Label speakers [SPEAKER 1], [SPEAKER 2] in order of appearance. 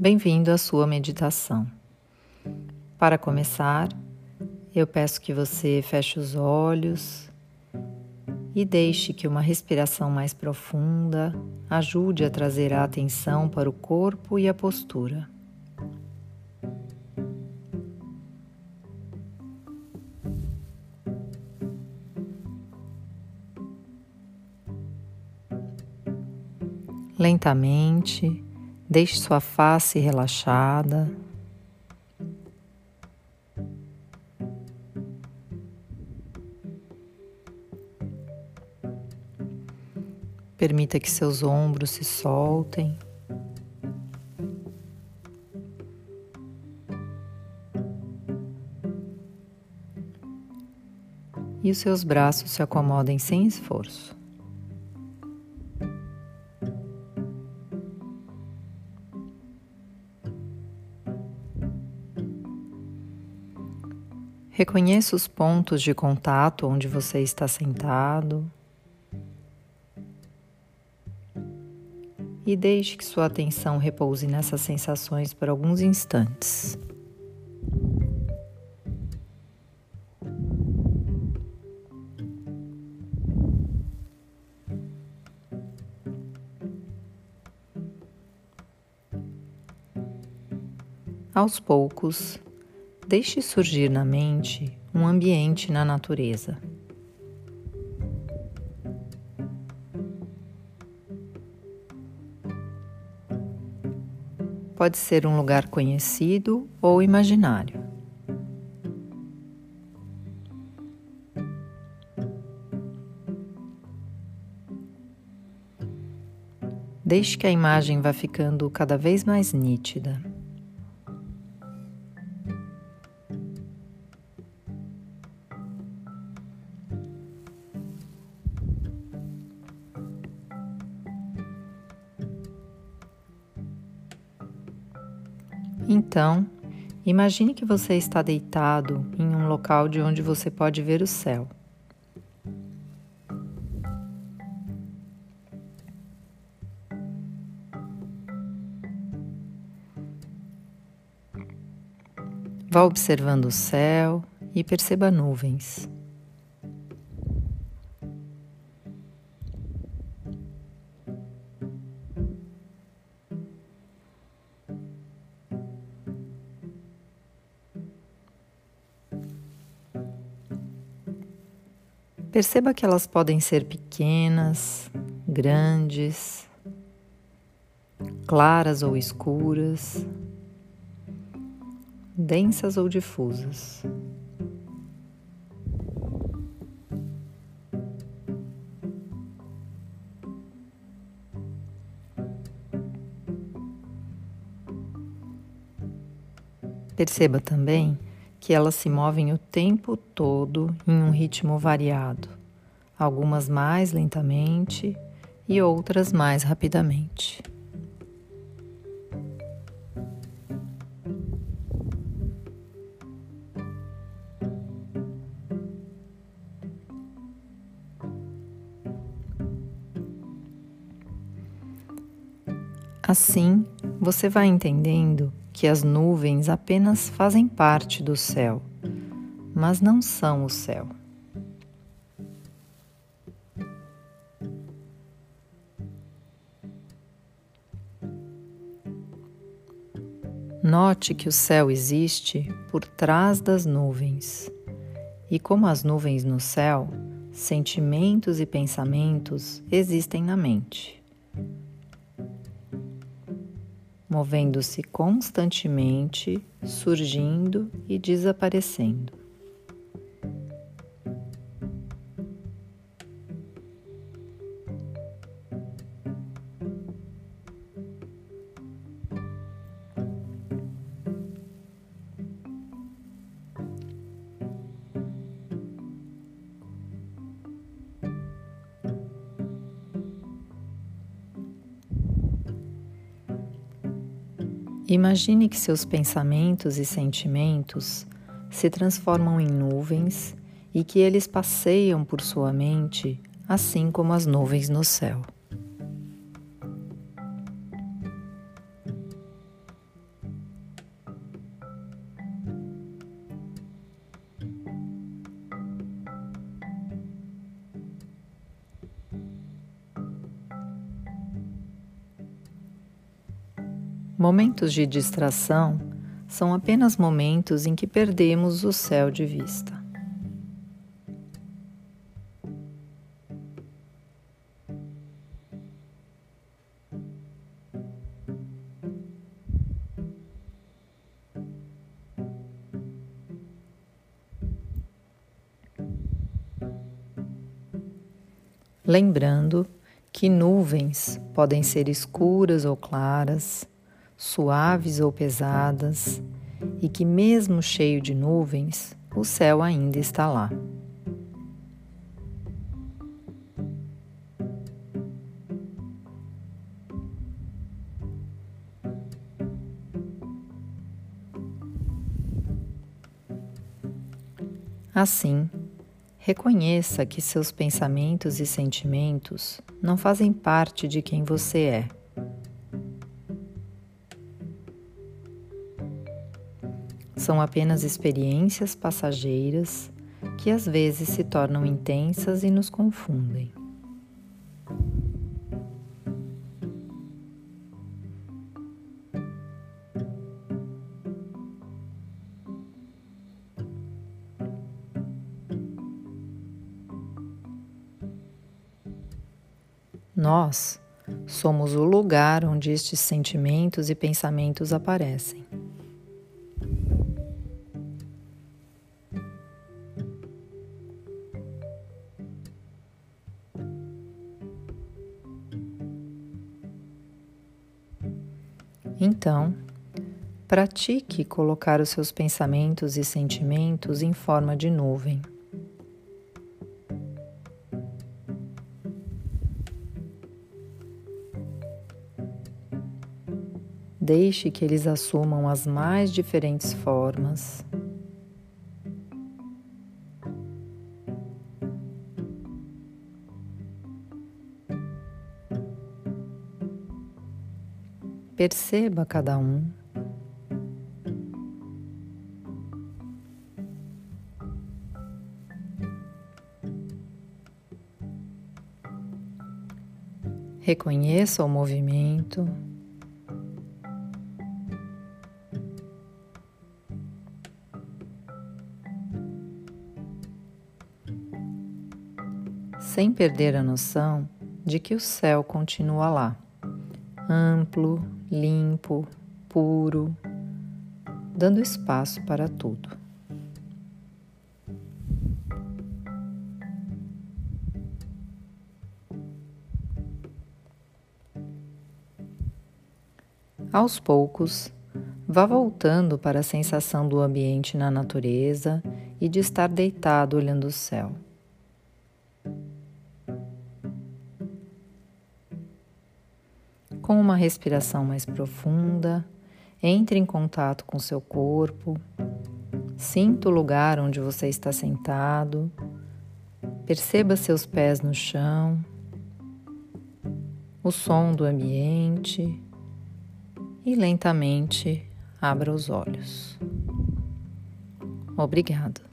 [SPEAKER 1] Bem-vindo à sua meditação. Para começar, eu peço que você feche os olhos e deixe que uma respiração mais profunda ajude a trazer a atenção para o corpo e a postura. Lentamente, deixe sua face relaxada. Permita que seus ombros se soltem. E os seus braços se acomodem sem esforço. Reconheça os pontos de contato onde você está sentado. E deixe que sua atenção repouse nessas sensações por alguns instantes. Aos poucos, Deixe surgir na mente um ambiente na natureza. Pode ser um lugar conhecido ou imaginário. Deixe que a imagem vá ficando cada vez mais nítida. Então, imagine que você está deitado em um local de onde você pode ver o céu. Vá observando o céu e perceba nuvens. Perceba que elas podem ser pequenas, grandes, claras ou escuras, densas ou difusas. Perceba também que elas se movem o tempo todo em um ritmo variado, algumas mais lentamente e outras mais rapidamente. Assim, você vai entendendo que as nuvens apenas fazem parte do céu, mas não são o céu. Note que o céu existe por trás das nuvens, e como as nuvens no céu, sentimentos e pensamentos existem na mente movendo-se constantemente, surgindo e desaparecendo. Imagine que seus pensamentos e sentimentos se transformam em nuvens e que eles passeiam por sua mente assim como as nuvens no céu. Momentos de distração são apenas momentos em que perdemos o céu de vista. Lembrando que nuvens podem ser escuras ou claras, suaves ou pesadas, e que, mesmo cheio de nuvens, o céu ainda está lá. Assim, reconheça que seus pensamentos e sentimentos não fazem parte de quem você é. São apenas experiências passageiras que às vezes se tornam intensas e nos confundem. Nós somos o lugar onde estes sentimentos e pensamentos aparecem. Então, pratique colocar os seus pensamentos e sentimentos em forma de nuvem. Deixe que eles assumam as mais diferentes formas. Perceba cada um. Reconheça o movimento. Sem perder a noção de que o céu continua lá, amplo, limpo, puro, dando espaço para tudo. Aos poucos, vá voltando para a sensação do ambiente na natureza e de estar deitado olhando o céu. Com uma respiração mais profunda, entre em contato com seu corpo, sinta o lugar onde você está sentado, perceba seus pés no chão, o som do ambiente e lentamente abra os olhos. Obrigado.